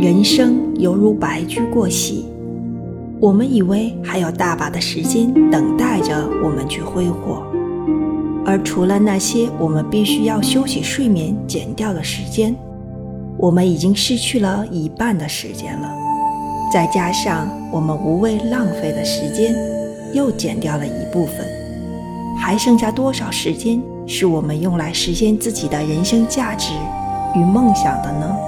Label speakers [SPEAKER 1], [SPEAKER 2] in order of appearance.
[SPEAKER 1] 人生犹如白驹过隙。我们以为还有大把的时间等待着我们去挥霍。而除了那些我们必须要休息睡眠减掉的时间我们已经失去了一半的时间了。再加上我们无谓浪费的时间又减掉了一部分。还剩下多少时间是我们用来实现自己的人生价值与梦想的呢？